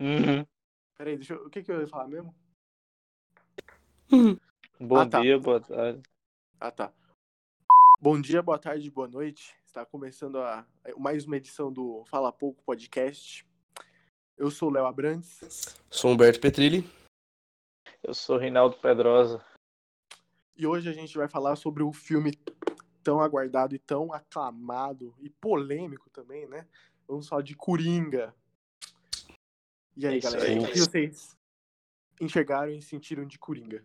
Uhum. Peraí, deixa eu... o que, que eu ia falar mesmo? Bom Ah, tá. dia, boa tarde. Ah, tá. Bom dia, boa tarde, boa noite. Está começando a mais uma edição do Fala Pouco Podcast. Eu sou o Léo Abrantes Sou Humberto Petrilli. Eu sou Reinaldo Pedrosa. e hoje a gente vai falar sobre o filme tão aguardado e tão aclamado e polêmico também, né? Vamos falar de Coringa. E aí, É galera, aí. o que vocês enxergaram e sentiram de Coringa?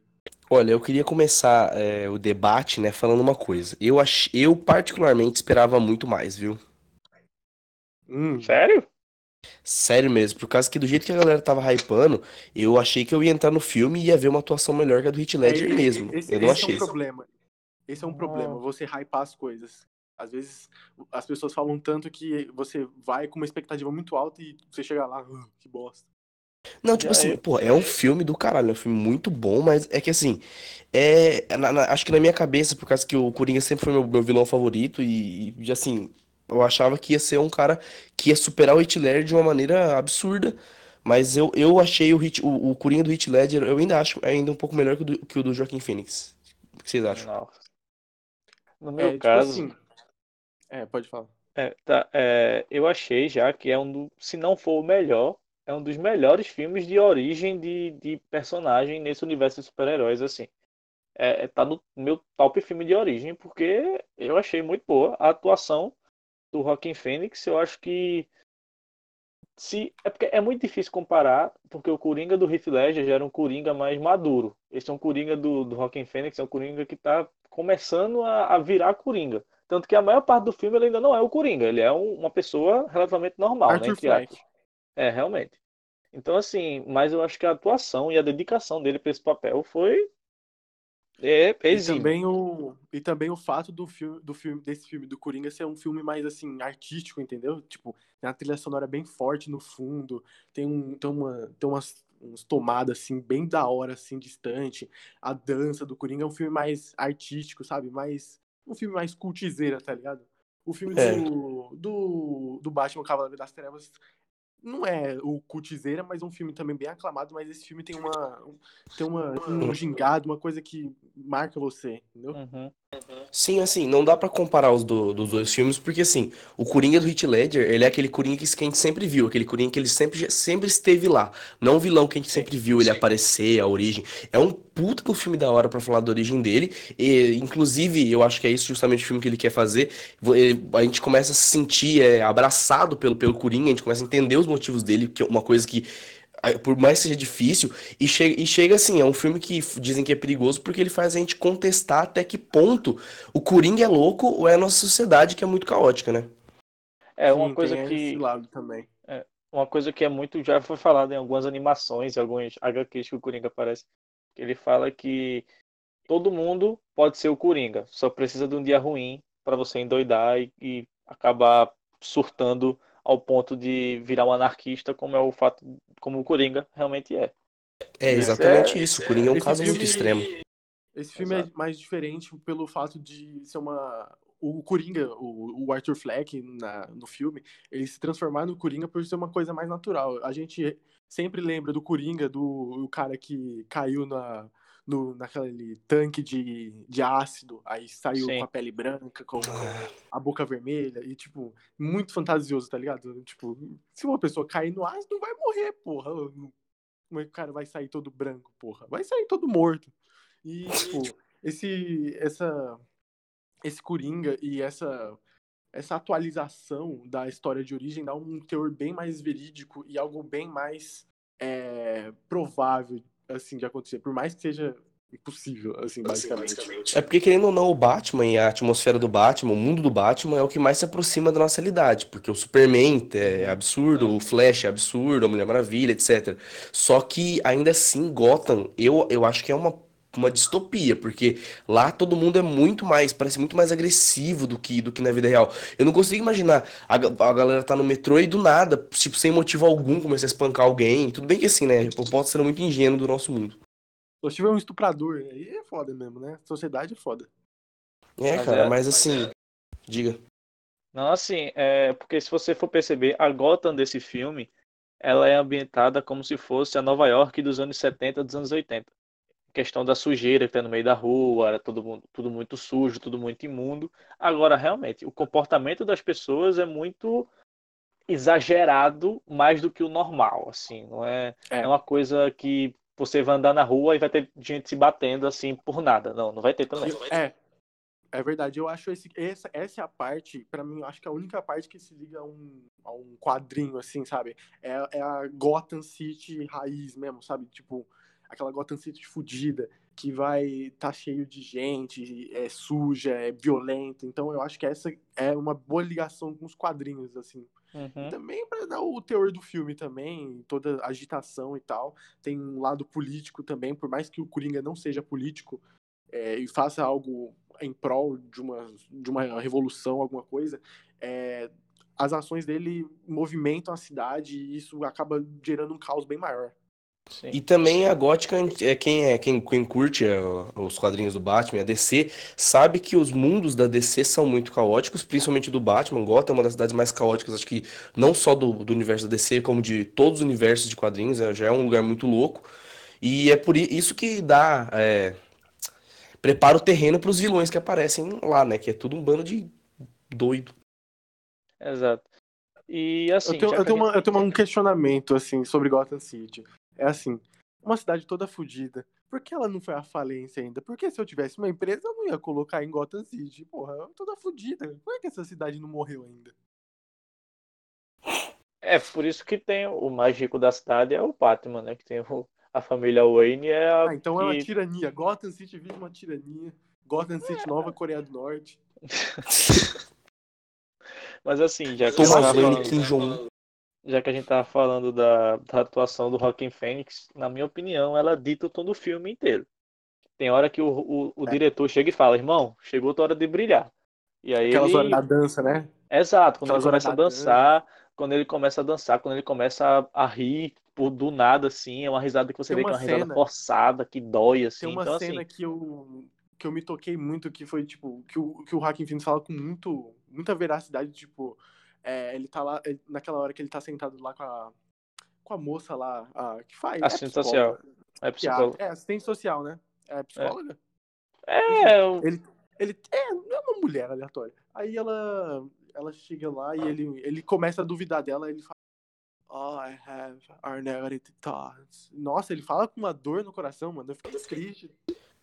Olha, eu queria começar é, o debate, né, falando uma coisa. Eu, ach... eu particularmente esperava muito mais, viu? Hum, Sério? Sério mesmo, por causa que do jeito que a galera tava hypando, eu achei que eu ia entrar no filme e ia ver uma atuação melhor que a do Heath Ledger É, mesmo. Esse, eu não esse achei. é um problema. Esse é um problema, você hypar as coisas. Às vezes as pessoas falam tanto que você vai com uma expectativa muito alta e você chega lá, "Ah, que bosta. Não, tipo assim, pô, é um filme do caralho, é um filme muito bom, mas é que assim, é, na- na- acho que na minha cabeça, por causa que o Coringa sempre foi meu, meu vilão favorito e, e, assim, eu achava que ia ser um cara que ia superar o Heath Ledger de uma maneira absurda, mas eu, eu achei o, Heath- o, o Coringa do Heath Ledger, eu ainda acho ainda um pouco melhor que o do, que o do Joaquin Phoenix. O que vocês acham? Nossa. No É, meu tipo caso, assim. É, pode falar. é, tá, é, eu achei já que é um do, se não for o melhor, é um dos melhores filmes de origem de, de personagem nesse universo de super-heróis, assim. É, é, tá no meu top filme de origem, porque eu achei muito boa a atuação do Joaquin Phoenix. Eu acho que se é porque é muito difícil comparar, porque o Coringa do Heath Ledger já era um Coringa mais maduro. Esse é um Coringa do, do Joaquin Phoenix, é um Coringa que tá começando a, a virar Coringa. Tanto que a maior parte do filme ele ainda não é o Coringa, ele é um- uma pessoa relativamente normal, né, Arthur aspas. É, realmente. Então, assim, mas eu acho que a atuação e a dedicação dele para esse papel foi é, E exímio. também o e também o fato do filme do filme desse filme do Coringa ser um filme mais assim artístico, entendeu? Tipo, tem uma trilha sonora bem forte no fundo, tem um tem uma tem umas umas tomadas assim bem da hora assim distante. A dança do Coringa é um filme mais artístico, sabe? Mais um filme mais cultizeira, tá ligado? O filme É. do, do do Batman Cavaleiro das Trevas não é o cultizeira, mas um filme também bem aclamado, mas esse filme tem uma tem uma um gingado, uma coisa que marca você, entendeu? Uhum. Sim, assim, não dá pra comparar os do- dos dois filmes, porque assim, o Coringa do Heath Ledger, ele é aquele Coringa que que a gente sempre viu, aquele Coringa que ele sempre, sempre esteve lá. Não o vilão que a gente sempre viu ele aparecer, a origem. É um puta do filme da hora pra falar da origem dele, e inclusive, eu acho que é isso justamente o filme que ele quer fazer. A gente começa a se sentir é, abraçado pelo, pelo Coringa, a gente começa a entender os motivos dele, que é uma coisa que por mais que seja difícil, e chega, e chega assim, é um filme que dizem que é perigoso porque ele faz a gente contestar até que ponto o Coringa é louco ou é a nossa sociedade que é muito caótica, né? É uma Sim, coisa tem que esse lado também. uma coisa que é muito já foi falado em algumas animações, em alguns HQs que o Coringa aparece, ele fala que todo mundo pode ser o Coringa, só precisa de um dia ruim para você endoidar e, e acabar surtando ao ponto de virar um anarquista, como é o fato, como o Coringa realmente é. É Isso exatamente é- isso. O Coringa é um caso muito extremo. Esse filme Exato. é mais diferente pelo fato de ser uma. O Coringa, o, o Arthur Fleck na, no filme, ele se transformar no Coringa por ser uma coisa mais natural. A gente sempre lembra do Coringa, do o cara que caiu na, no, naquele tanque de, de ácido, aí saiu Sim. com a pele branca, com a boca vermelha, e tipo, muito fantasioso, tá ligado? Tipo, se uma pessoa cair no ácido, vai morrer, porra. Como é que o cara vai sair todo branco, porra? Vai sair todo morto. E, tipo, esse, essa, esse Coringa e essa, essa atualização da história de origem dá um teor bem mais verídico e algo bem mais é, provável, assim, de acontecer. Por mais que seja impossível, assim, basicamente. É porque, querendo ou não, o Batman e a atmosfera do Batman, o mundo do Batman é o que mais se aproxima da nossa realidade. Porque o Superman é absurdo, o Flash é absurdo, a Mulher Maravilha, etc. Só que, ainda assim, Gotham, eu, eu acho que é uma, uma distopia, porque lá todo mundo é muito mais, parece muito mais agressivo do que, do que na vida real. Eu não consigo imaginar a, a galera tá no metrô e do nada, tipo, sem motivo algum, começar a espancar alguém. Tudo bem que assim, né? Eu posso ser muito ingênuo do nosso mundo. Se tiver um estuprador, aí é foda mesmo, né? Sociedade é foda. É, Mas cara, é- mas assim, diga. Não, assim, é porque se você for perceber, a Gotham desse filme ela é ambientada como se fosse a Nova York dos anos 70, dos anos 80. Questão da sujeira que tem no meio da rua, era tudo, mu- tudo muito sujo, tudo muito imundo. Agora, realmente, o comportamento das pessoas é muito exagerado mais do que o normal, assim, não é, É. é uma coisa que você vai andar na rua e vai ter gente se batendo assim por nada. Não, não vai ter também. É. É verdade, eu acho esse, essa, essa é a parte, pra mim, eu acho que é a única parte que se liga a um, a um quadrinho, assim, sabe? É, é a Gotham City raiz mesmo, sabe? Tipo, aquela Gotham City fudida, que vai tá cheio de gente, é suja, é violenta. Então eu acho que essa é uma boa ligação com os quadrinhos, assim. Uhum. Também para dar o teor do filme também, toda a agitação e tal. Tem um lado político também, por mais que o Coringa não seja político é, e faça algo em prol de uma, de uma revolução, alguma coisa, é, as ações dele movimentam a cidade e isso acaba gerando um caos bem maior. Sim. E também a Gótica, é quem é quem, quem curte é, os quadrinhos do Batman, a DC, sabe que os mundos da DC são muito caóticos, principalmente do Batman. Gotham é uma das cidades mais caóticas, acho que não só do, do universo da DC, como de todos os universos de quadrinhos, é, já é um lugar muito louco. E é por isso que dá. é, prepara o terreno para os vilões que aparecem lá, né? Que é tudo um bando de doido. Exato. E assim, eu tenho, eu tenho, uma- eu tenho um questionamento, assim, sobre Gotham City. É assim, uma cidade toda fodida, por que ela não foi à falência ainda? Porque se eu tivesse uma empresa, eu não ia colocar em Gotham City. Porra, toda fodida. Por que essa cidade não morreu ainda? É por isso que tem o mais rico da cidade é o Batman, né? Que tem o- a família Wayne é a Ah, então é uma que- tirania. Gotham City vive uma tirania. Gotham City Nova Coreia do Norte. Mas assim, já que, Thomas Wayne, falando, Kim Jong-un. Já que a gente tava falando da, da atuação do Joaquin Phoenix, na minha opinião, ela dita o tom do filme inteiro. Tem hora que o, o, o É. diretor chega e fala, irmão, chegou a tua hora de brilhar. E aí Aquelas ele... horas da dança, né? Exato, quando ele Aquelas horas começa a da dançar, quando ele começa a dançar, quando ele começa a, a rir por do nada, assim, é uma risada que você Tem vê que é uma uma risada cena- forçada, que dói, assim. Tem uma Então, cena assim, que eu que eu me toquei muito que foi tipo que o que o Joaquin Phoenix fala com muito muita veracidade, tipo, é, ele tá lá ele- naquela hora que ele tá sentado lá com a com a moça lá, a, que faz, é Assistente psicóloga, social. é que psicólogo. É, assistente social, né? É psicóloga? É, eu- Ele, ele é, é uma mulher aleatória. Aí ela, ela chega lá e ele, ele começa a duvidar dela. Ele fala, Oh, I have our negative thoughts. Nossa, ele fala com uma dor no coração, mano. Eu fiquei triste.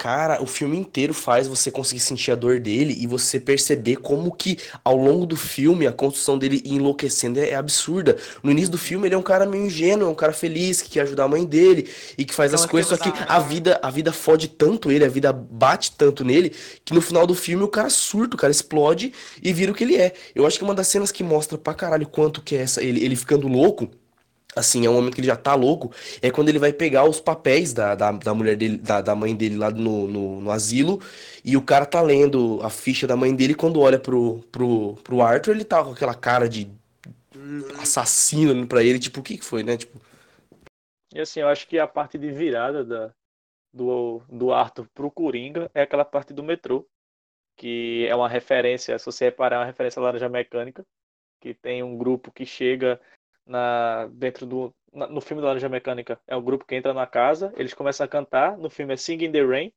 Cara, o filme inteiro faz você conseguir sentir a dor dele e você perceber como que ao longo do filme a construção dele enlouquecendo é, é absurda. No início do filme ele é um cara meio ingênuo, é um cara feliz que quer ajudar a mãe dele e que faz as coisas, só que a vida, a vida fode tanto ele, a vida bate tanto nele que no final do filme o cara surta, o cara explode e vira o que ele é. Eu acho que uma das cenas que mostra pra caralho quanto que é essa ele, ele ficando louco Assim, é um momento que ele já tá louco. É quando ele vai pegar os papéis da, da, da mulher dele, da, da mãe dele lá no, no, no asilo. E o cara tá lendo a ficha da mãe dele. Quando olha pro, pro, pro Arthur, ele tá com aquela cara de assassino pra ele. Tipo, o que que foi, né? Tipo, E assim, eu acho que a parte de virada da, do, do Arthur pro Coringa é aquela parte do metrô, que é uma referência, se você reparar, é uma referência à Laranja Mecânica, que tem um grupo que chega na, dentro do. na- no filme da Laranja Mecânica, é um grupo que entra na casa, eles começam a cantar, no filme é Sing in the Rain,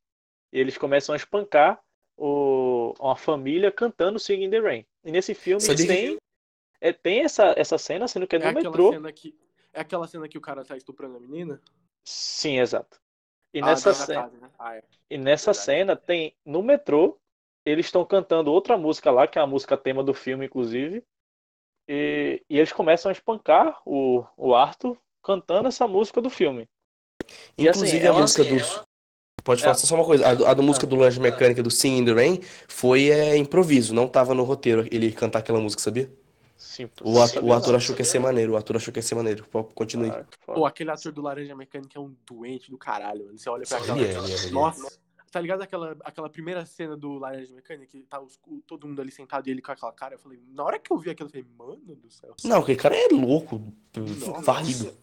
e eles começam a espancar o, uma família cantando Sing in the Rain. E nesse filme que- tem, é, tem essa, essa cena, sendo que é É no aquela metrô. cena que. É aquela cena que o cara tá estuprando a menina? Sim, exato. E Ah, nessa cena. casa, né? Ah, é. E nessa Verdade. cena tem no metrô, eles estão cantando outra música lá, que é a música tema do filme, inclusive. E, e eles começam a espancar o, o Arthur cantando essa música do filme. E assim, inclusive é a música do. Pode falar É. só uma coisa. A, a do música do Laranja Mecânica do Sing in the Rain foi é, improviso, não tava no roteiro ele cantar aquela música, sabia? Sim, O, at- o ator achou que ia ser maneiro, o ator achou que ia ser maneiro. Continue. Ah. Pô, aquele ator do Laranja Mecânica é um doente do caralho, mano. Você olha pra aquela. é, é, é. Nossa, tá ligado aquela, aquela primeira cena do Laranja Mecânica que tá os- todo mundo ali sentado e ele com aquela cara? Eu falei, na hora que eu vi aquilo, eu falei, mano do céu. Não, aquele cara é louco, varrido.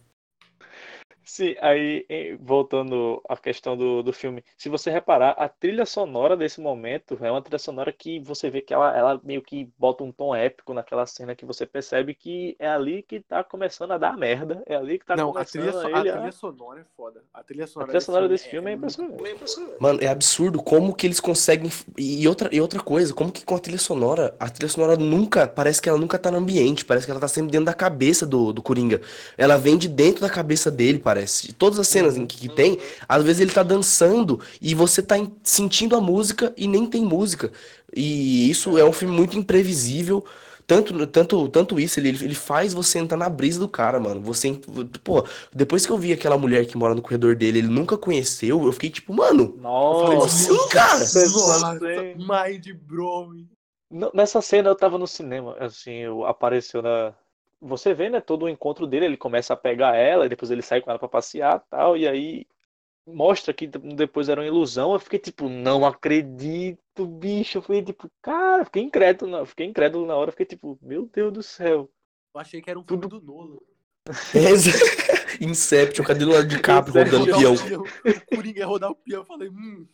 Sim, aí voltando à questão do, do filme, se você reparar, a trilha sonora desse momento é uma trilha sonora que você vê que ela, ela meio que bota um tom épico naquela cena que você percebe que é ali que tá começando a dar merda, é ali que tá Não, a começando trilha, so- a a trilha sonora é foda. A trilha A sonora, trilha sonora desse filme é é muito impressionante. Mano, é absurdo como que eles conseguem. E outra, e outra coisa, como que com a trilha sonora, a trilha sonora nunca, parece que ela nunca tá no ambiente, parece que ela tá sempre dentro da cabeça do, do Coringa. Ela vem de dentro da cabeça dele, parece. De todas as cenas em que, que tem, às vezes ele tá dançando e você tá sentindo a música e nem tem música. E isso é um filme muito imprevisível. Tanto, tanto, tanto isso, ele, ele faz você entrar na brisa do cara, mano. Você, pô, depois que eu vi aquela mulher que mora no corredor dele, ele nunca conheceu, eu fiquei tipo, mano, Nossa, assim, cara? Nossa, Sim. mind blowing. Nessa cena eu tava no cinema, assim, eu- apareceu na. Você vê, né, todo o encontro dele, ele começa a pegar ela, e depois ele sai com ela pra passear tal, e aí mostra que depois era uma ilusão. Eu fiquei tipo, não acredito, bicho. Eu fiquei tipo, cara, fiquei incrédulo, na- fiquei incrédulo na hora, fiquei tipo, meu Deus do céu. Eu achei que era um filme do Nolan. Inception, cadê o Leonardo DiCaprio Inception. rodando peão? o peão. O Coringa ia rodar o peão. Eu falei, hum.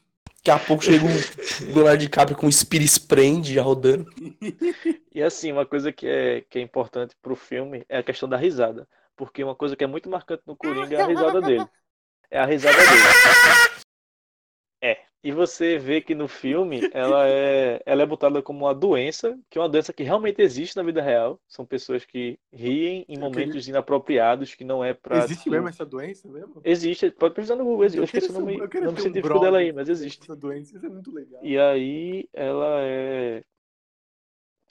Daqui a pouco chega um Leonardo DiCaprio com um Spirit Sprend já rodando. E assim, uma coisa que é, que é importante pro filme é a questão da risada. Porque uma coisa que é muito marcante no Coringa é a risada dele. É a risada dele. É. E você vê que no filme ela é, ela é botada como uma doença, que é uma doença que realmente existe na vida real. São pessoas que riem em momentos inapropriados, que não é pra. Existe tu- mesmo essa doença mesmo? Existe, pode precisar no Google, existe. Eu esqueci o queria nome, eu queria nome um científico dela aí, mas existe. Essa doença, isso é muito legal. E aí ela é.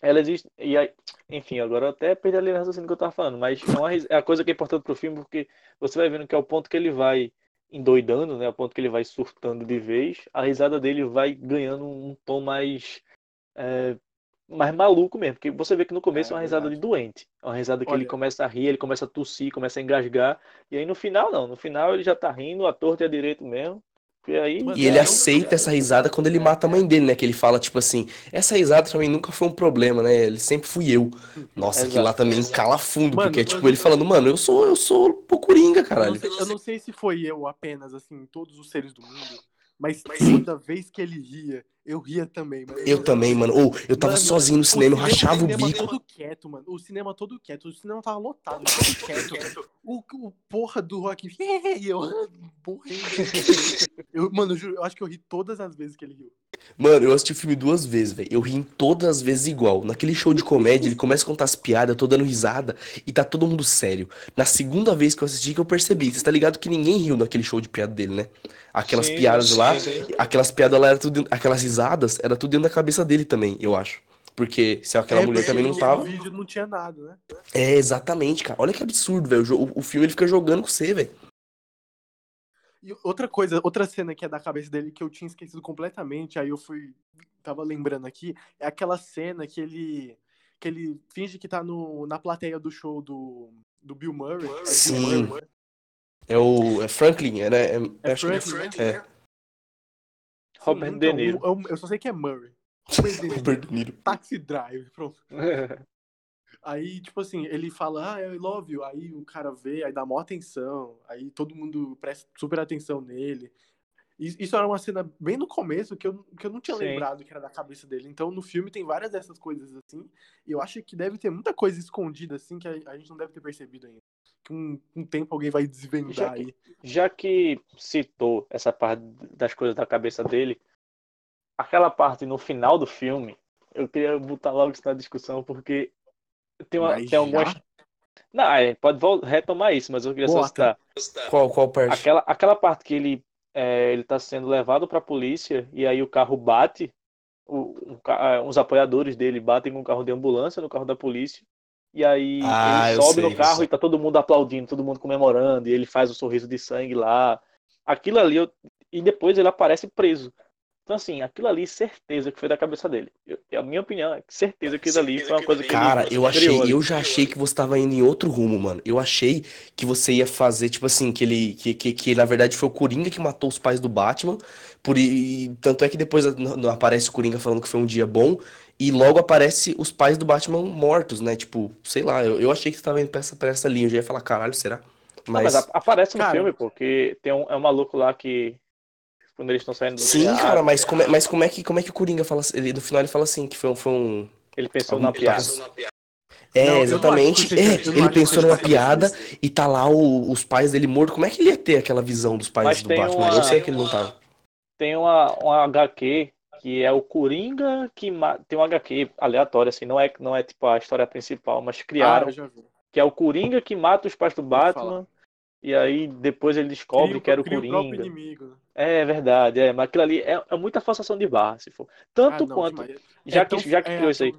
Ela existe. E aí, enfim, agora eu até perdi a linha raciocínio que eu tava falando, mas é, uma, é a coisa que é importante pro filme, porque você vai vendo que é o ponto que ele vai endoidando, né? O ponto que ele vai surtando de vez, a risada dele vai ganhando um tom mais. é, mais maluco mesmo, porque você vê que no começo é, É, uma risada verdade. de doente. É uma risada que ele Olha- começa a rir, ele começa a tossir, começa a engasgar, e aí no final não, no final ele já tá rindo, a torta e a direito mesmo. E aí. E ele É, aceita essa risada quando ele mata a mãe dele, né? Que ele fala, tipo assim, essa risada pra mim nunca foi um problema, né? Ele sempre fui eu. Nossa, aquilo lá Exato. também cala fundo, Mano, porque é tipo ele falando, mano, eu sou, eu sou o Coringa, Eu não, caralho. sei, eu não sei se foi eu apenas, assim, todos os seres do mundo, mas toda vez que ele ria, eu ria também, mano. Eu também, mano. Ou eu tava Mano, sozinho no cinema, eu rachava o cinema bico. todo quieto, mano. O cinema todo quieto. O cinema tava lotado, todo quieto. O, o porra do Rock. E eu morrendo. Eu, mano, eu, juro, eu acho que eu ri todas as vezes que ele riu. Mano, eu assisti o filme duas vezes, velho. Eu ri em todas as vezes igual. Naquele show de comédia, ele começa a contar as piadas, eu tô dando risada e tá todo mundo sério. Na segunda vez que eu assisti que eu percebi. Você tá ligado que ninguém riu naquele show de piada dele, né? Aquelas Sim, piadas sim, lá, sim. aquelas piadas lá, era tudo, aquelas risadas, era tudo dentro da cabeça dele também, eu acho. Porque se aquela É, mulher também não no tava. vídeo não tinha nada, né? É, exatamente, cara. Olha que absurdo, velho. O, o filme ele fica jogando com você, velho. E outra coisa, outra cena que é da cabeça dele que eu tinha esquecido completamente, aí eu fui. Tava lembrando aqui, é aquela cena que ele. que ele finge que tá no, na plateia do show do, do Bill Murray. É Bill Sim. Murray. É o é Franklin, é, né? É, É acho que Franklin, é. né? Robert Sim, De então, Niro. Eu, eu só sei que é Murray. Robert De Niro. Robert De Niro. Taxi Drive, pronto. Aí, tipo assim, ele fala, ah, I love you. Aí o cara vê, aí dá maior atenção. Aí todo mundo presta super atenção nele. Isso era uma cena bem no começo que eu, que eu não tinha Sim. lembrado que era da cabeça dele. Então no filme tem várias dessas coisas assim. E eu acho que deve ter muita coisa escondida assim que a, a gente não deve ter percebido ainda. Que um, um tempo alguém vai desvendar Já aí. Já que citou essa parte das coisas da cabeça dele, aquela parte no final do filme, eu queria botar logo isso na discussão, porque tem, uma, tem algumas. Não, gente pode retomar isso, mas eu queria só Bota. citar. Qual, qual parte? Aquela, aquela parte que ele é, ele tá sendo levado pra polícia e aí o carro bate, o, um os apoiadores dele batem com o carro de ambulância no carro da polícia. E aí Ah, ele sobe sei, no carro e tá todo mundo aplaudindo, todo mundo comemorando, e ele faz o sorriso de sangue lá. Aquilo ali, eu- e depois ele aparece preso. Então, assim, aquilo ali, certeza que foi da cabeça dele. Eu- a minha opinião é que certeza que aquilo ali foi uma coisa que Cara, eu achei, eu já achei que você tava indo em outro rumo, mano. Eu achei que você ia fazer, tipo assim, que ele, que, que, que na verdade foi o Coringa que matou os pais do Batman. Por, e, tanto é que depois não- não aparece o Coringa falando que foi um dia bom. E logo aparece os pais do Batman mortos, né? Tipo, sei lá, eu, eu achei que você tava indo pra essa, pra essa linha. Eu já ia falar, caralho, será? Mas, Mas, mas aparece no Cara- filme, porque tem um, é um maluco lá que. Quando eles estão saindo do sim, teatro, cara, mas como é, mas como é que como é que o Coringa fala assim? Ele, no final ele fala assim que foi, um- foi um Ele pensou na piada. É, Não, exatamente. É, ele pensou numa uma piada e tá lá o- os pais dele mortos. Como é que ele ia ter aquela visão dos pais Mas do Batman? uma- Eu sei que ele não tava. Tem uma, uma HQ que é o Coringa que tem um HQ aleatório, assim, não é, não é tipo a história principal, mas Ah, criaram, vi. que é o Coringa que mata os pais do. Batman. E aí depois ele descobre cria, que era o Coringa. O né? é, é verdade, é. Mas aquilo ali é, é muita forçação de barra, se for. Tanto ah, não, quanto. Demais. É já, é, é que, tão, já que criou é, isso aí.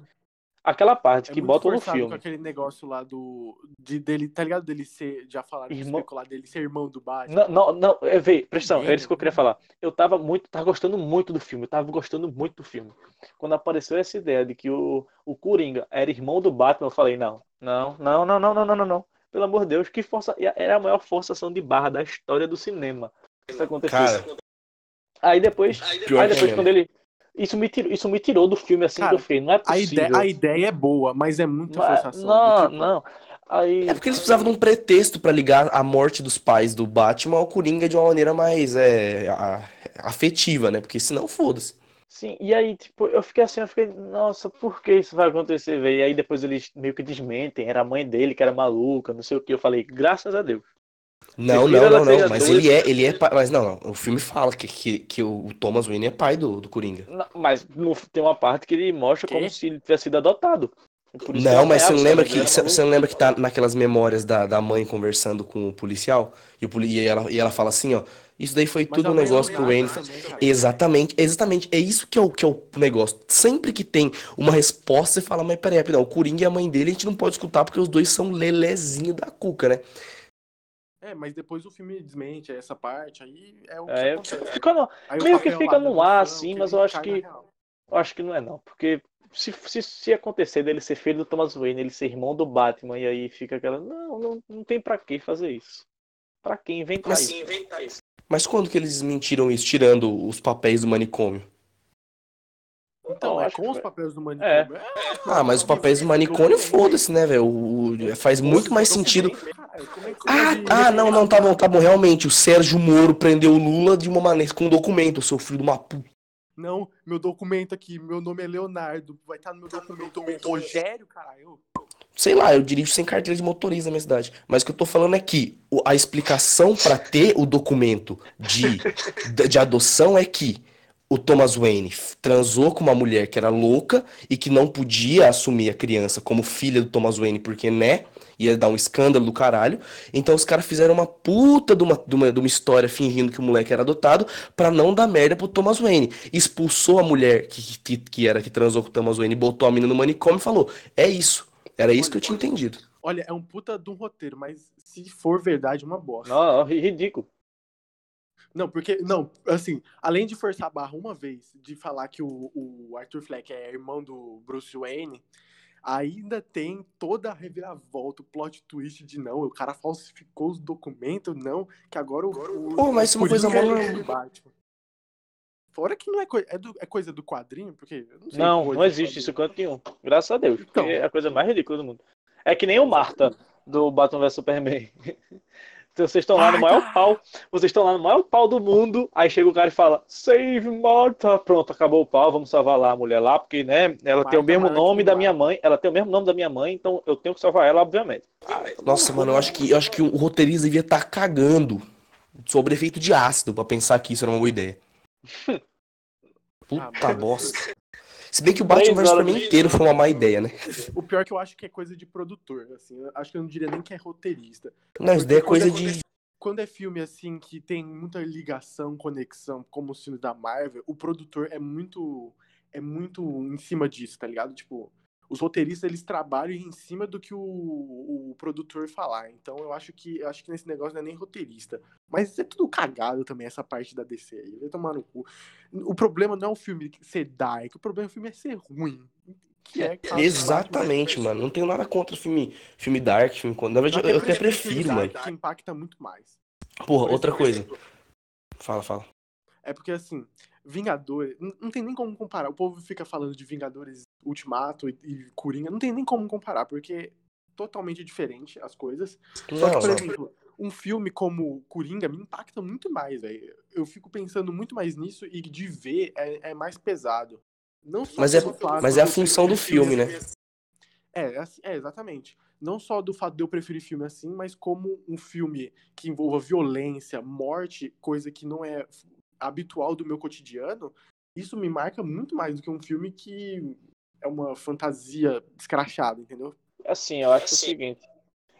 Aquela parte que botam no filme. Com aquele negócio lá do. De, dele, tá ligado? Dele ser. Já falaram irmão... dele ser irmão do Batman. Não, não, não. Vê, pressão, é isso que eu queria né? falar. Eu tava muito. Tava gostando muito do filme. Eu tava gostando muito do filme. Quando apareceu essa ideia de que o, o Coringa era irmão do Batman, eu falei, não. Não, não, não, não, não, não, não. não. Pelo amor de Deus, que força, era a maior forçação de barra da história do cinema. Isso aconteceu. Cara, Aí depois, pior aí que é depois mesmo. quando ele isso me tirou, isso me tirou do filme assim Cara, que eu falei, não é A possível. ideia, a ideia é boa, mas é muita Mas- forçação. não, Tipo, não. Aí É porque eles precisavam de um pretexto pra ligar a morte dos pais do Batman ao Coringa de uma maneira mais é, a- afetiva, né? Porque senão, foda-se. Sim, e aí, tipo, eu fiquei assim, eu fiquei, nossa, por que isso vai acontecer, velho? E aí depois eles meio que desmentem, era a mãe dele que era maluca, não sei o que. Eu falei, graças a Deus. Não, Prefiro não, não, não. Mas ele é, ele é pai. Mas não, não. O filme fala que, que, que o Thomas Wayne é pai do, do Coringa. Não, mas no- tem uma parte que ele mostra Quê? como se ele tivesse sido adotado. Por isso que Não, ele mas você não lembra sabe? que você você não lembra que tá naquelas memórias da, da mãe conversando com o policial e, o poli- e ela, e ela fala assim, ó, isso daí foi mas tudo um negócio não que o dá Wayne. Exatamente, exatamente. É isso que é o, que é o negócio. Sempre que tem uma resposta, você fala, mas peraí, rapidão, o Coringa e a mãe dele a gente não pode escutar porque os dois são lelezinho da cuca, né? É, mas depois o filme desmente essa parte, aí é o que É, fica no- meio que fica no ar, assim, mas eu acho que- eu acho que não é não, porque se, se, se acontecer dele ser filho do Thomas Wayne, ele ser irmão do Batman, e aí fica aquela, não, não, não tem pra que fazer isso. Pra que inventar Mas- isso? Mas quando que eles desmentiram isso, tirando os papéis do manicômio? Então, é com os foi. papéis do manicômio. É. Ah, mas os papéis do manicômio, foda-se, né, velho? O- Faz muito mais sentido. Como é que você Ah, ah, não, não, tá bom, tá bom. Realmente, o Sérgio Moro prendeu o Lula de uma maneira, com um documento, seu filho de uma puta. Não, meu documento aqui, meu nome é Leonardo, vai estar no meu documento. O Rogério, caralho. Sei lá, eu dirijo sem carteira de motorista na minha cidade. Mas o que eu tô falando é que a explicação pra ter o documento de, de adoção é que o Thomas Wayne transou com uma mulher que era louca e que não podia assumir a criança como filha do Thomas Wayne, porque, né? Ia dar um escândalo do caralho. Então os caras fizeram uma puta de uma, de uma, de uma história fingindo que o moleque era adotado pra não dar merda pro Thomas Wayne. Expulsou a mulher que, que, que era que transou com o Thomas Wayne, botou a menina no manicômio e falou: É isso. Era isso que eu tinha entendido. Olha, é um puta de um roteiro, mas se for verdade, é uma bosta. Não, ri- ridículo. Não, porque, não, assim, além de forçar a barra uma vez, de falar que o, o Arthur Fleck é irmão do Bruce Wayne, ainda tem toda a reviravolta, o plot twist de não, o cara falsificou os documentos, não, que agora o. o Pô, mas isso é uma coisa Coringa mó é normal. do Batman. Fora que não é, coi é, do- é coisa do quadrinho, porque. eu Não, sei Não, não existe isso em canto nenhum. Graças a Deus. Então. É a coisa mais ridícula do mundo. É que nem o Marta do Batman vs Superman. Então, vocês estão lá no Marta! maior pau. Vocês estão lá no maior pau do mundo. Aí chega o cara e fala: Save Marta. Pronto, acabou o pau. Vamos salvar lá a mulher lá. Porque, né? Ela tem o Marta mesmo Marta nome da Marta. minha mãe. Ela tem o mesmo nome da minha mãe. Então eu tenho que salvar ela, obviamente. Nossa, mano, eu acho que, eu acho que o roteirista devia estar cagando sobre efeito de ácido pra pensar que isso era uma boa ideia. Puta mas- bosta. Se bem que o Batman vs Superman inteiro foi uma má ideia, né? O pior é que eu acho que é coisa de produtor, assim. Acho que eu não diria nem que é roteirista. Não, isso daí é coisa quando de. Quando é filme assim que tem muita ligação, conexão, como os filmes da Marvel, o produtor é muito é muito em cima disso, tá ligado? Tipo, os roteiristas eles trabalham em cima do que o, o produtor falar. Então eu acho que eu acho que nesse negócio não é nem roteirista, mas é tudo cagado também essa parte da DC aí. Vai tomar no cu. O problema não é o filme ser dark, o problema é o filme é ser ruim. Que é caso do Exatamente, mano. Não tenho nada contra filme, filme dark, filme. Na verdade, eu, eu até prefiro, mano. Que impacta muito mais. Porra, Por outra exemplo, coisa. Fala, fala. É porque assim, Vingadores, não, não tem nem como comparar. O povo fica falando de Vingadores Ultimato e, e Coringa, não tem nem como comparar, porque é totalmente diferente as coisas. Só que, Não, por não. exemplo, um filme como Coringa me impacta muito mais, velho. Eu fico pensando muito mais nisso e de ver é, é mais pesado. Não só Mas é, fato mas é a função do filme, né? É, é assim- é, exatamente. Não só do fato de eu preferir filme assim, mas como um filme que envolva violência, morte, coisa que não é habitual do meu cotidiano, isso me marca muito mais do que um filme que é uma fantasia escrachada, entendeu? Assim, eu acho o seguinte: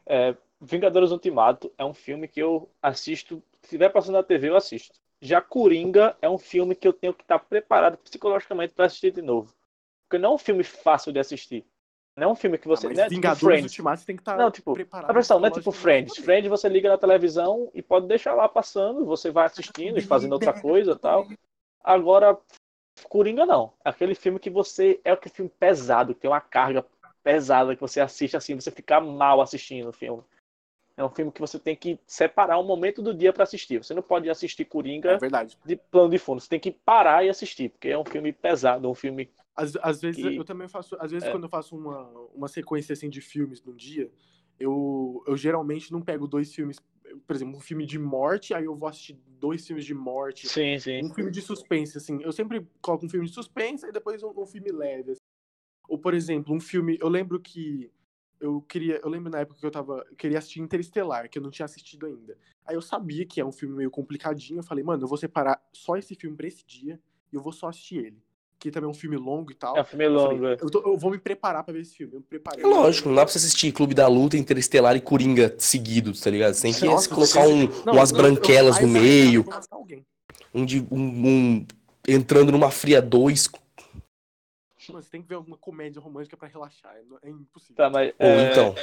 é, Vingadores Ultimato é um filme que eu assisto, se estiver passando na TV, eu assisto. Já Coringa é um filme que eu tenho que estar preparado psicologicamente para assistir de novo. Porque não é um filme fácil de assistir. Não é um filme que você. Ah, mas não é tipo Vingadores Friends. Ultimato você tem que estar Não, tipo, preparado. A pressão não é tipo Friends. Friends você liga na televisão e pode deixar lá passando, você vai assistindo e fazendo outra coisa e tal. Agora, Coringa não. É aquele filme que você. É aquele filme pesado, que tem uma carga pesada que você assiste assim, você fica mal assistindo o filme. É um filme que você tem que separar um momento do dia para assistir. Você não pode assistir É Coringa verdade. de plano de fundo. Você tem que parar e assistir, porque é um filme pesado, um filme. Às, às vezes que- eu também faço. Às vezes, É. quando eu faço uma, uma sequência assim de filmes num dia, eu, eu geralmente não pego dois filmes. Por exemplo, um filme de morte, aí eu vou assistir dois filmes de morte. Sim, sim. Um filme de suspense, assim. Eu sempre coloco um filme de suspense e depois um, um filme leve. assim. Ou, por exemplo, um filme. Eu lembro que. Eu queria. Eu lembro na época que eu tava. Eu queria assistir Interestelar, que eu não tinha assistido ainda. Aí eu sabia que é um filme meio complicadinho. Eu falei, mano, eu vou separar só esse filme pra esse dia e eu vou só assistir ele. Que também é um filme longo e tal. É um filme Eu falei, longo. é. eu, tô- eu vou me preparar pra ver esse filme. Eu me preparei. É lógico, não dá pra você assistir Clube da Luta, Interestelar e Coringa seguidos, tá ligado? Você tem que Nossa, colocar você- um, Não, umas eu- branquelas no eu falei, eu meio, um, de, um, um entrando numa fria 2. Mano, você tem que ver alguma comédia romântica pra relaxar. É, é impossível. Tá, mas. Ou é, então,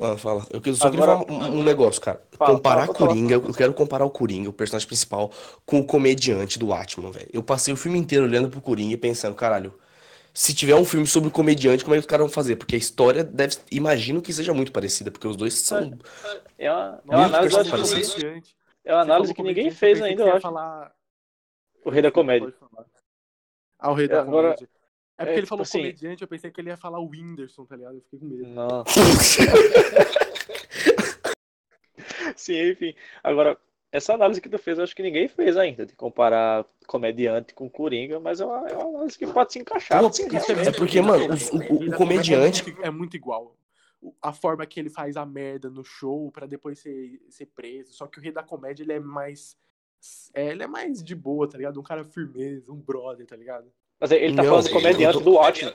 ah, fala. Eu só queria Agora- falar um, um negócio, cara. Fala, comparar fala, fala. Coringa, eu quero comparar o Coringa, o personagem principal, com o comediante do Atman, velho. Eu passei o filme inteiro olhando pro Coringa e pensando, caralho, se tiver um filme sobre o comediante, como é que os caras vão fazer? Porque a história deve, imagino que seja muito parecida, porque os dois são. É uma, é uma análise, parecido. comediante. é uma análise que ninguém fez ainda, eu acho. falar- O Rei da Comédia. Ah, o rei da Agora, comédia. É porque é, ele tipo falou assim- comediante, eu pensei que ele ia falar o Whindersson, tá ligado? Eu fiquei com medo. Não. Sim, enfim. Agora, essa análise que tu fez, eu acho que ninguém fez ainda, de comparar comediante com Coringa, mas é uma, é uma análise que pode se encaixar. Porque isso é realmente- porque, mano, o- o- o comediante- É muito, é muito igual. A forma que ele faz a merda no show pra depois ser, ser preso. Só que o rei da comédia, ele é mais. é, ele é mais de boa, tá ligado? Um cara firmeza, um brother, tá ligado? Mas ele tá Não, falando de comediante tô- do Watchmen.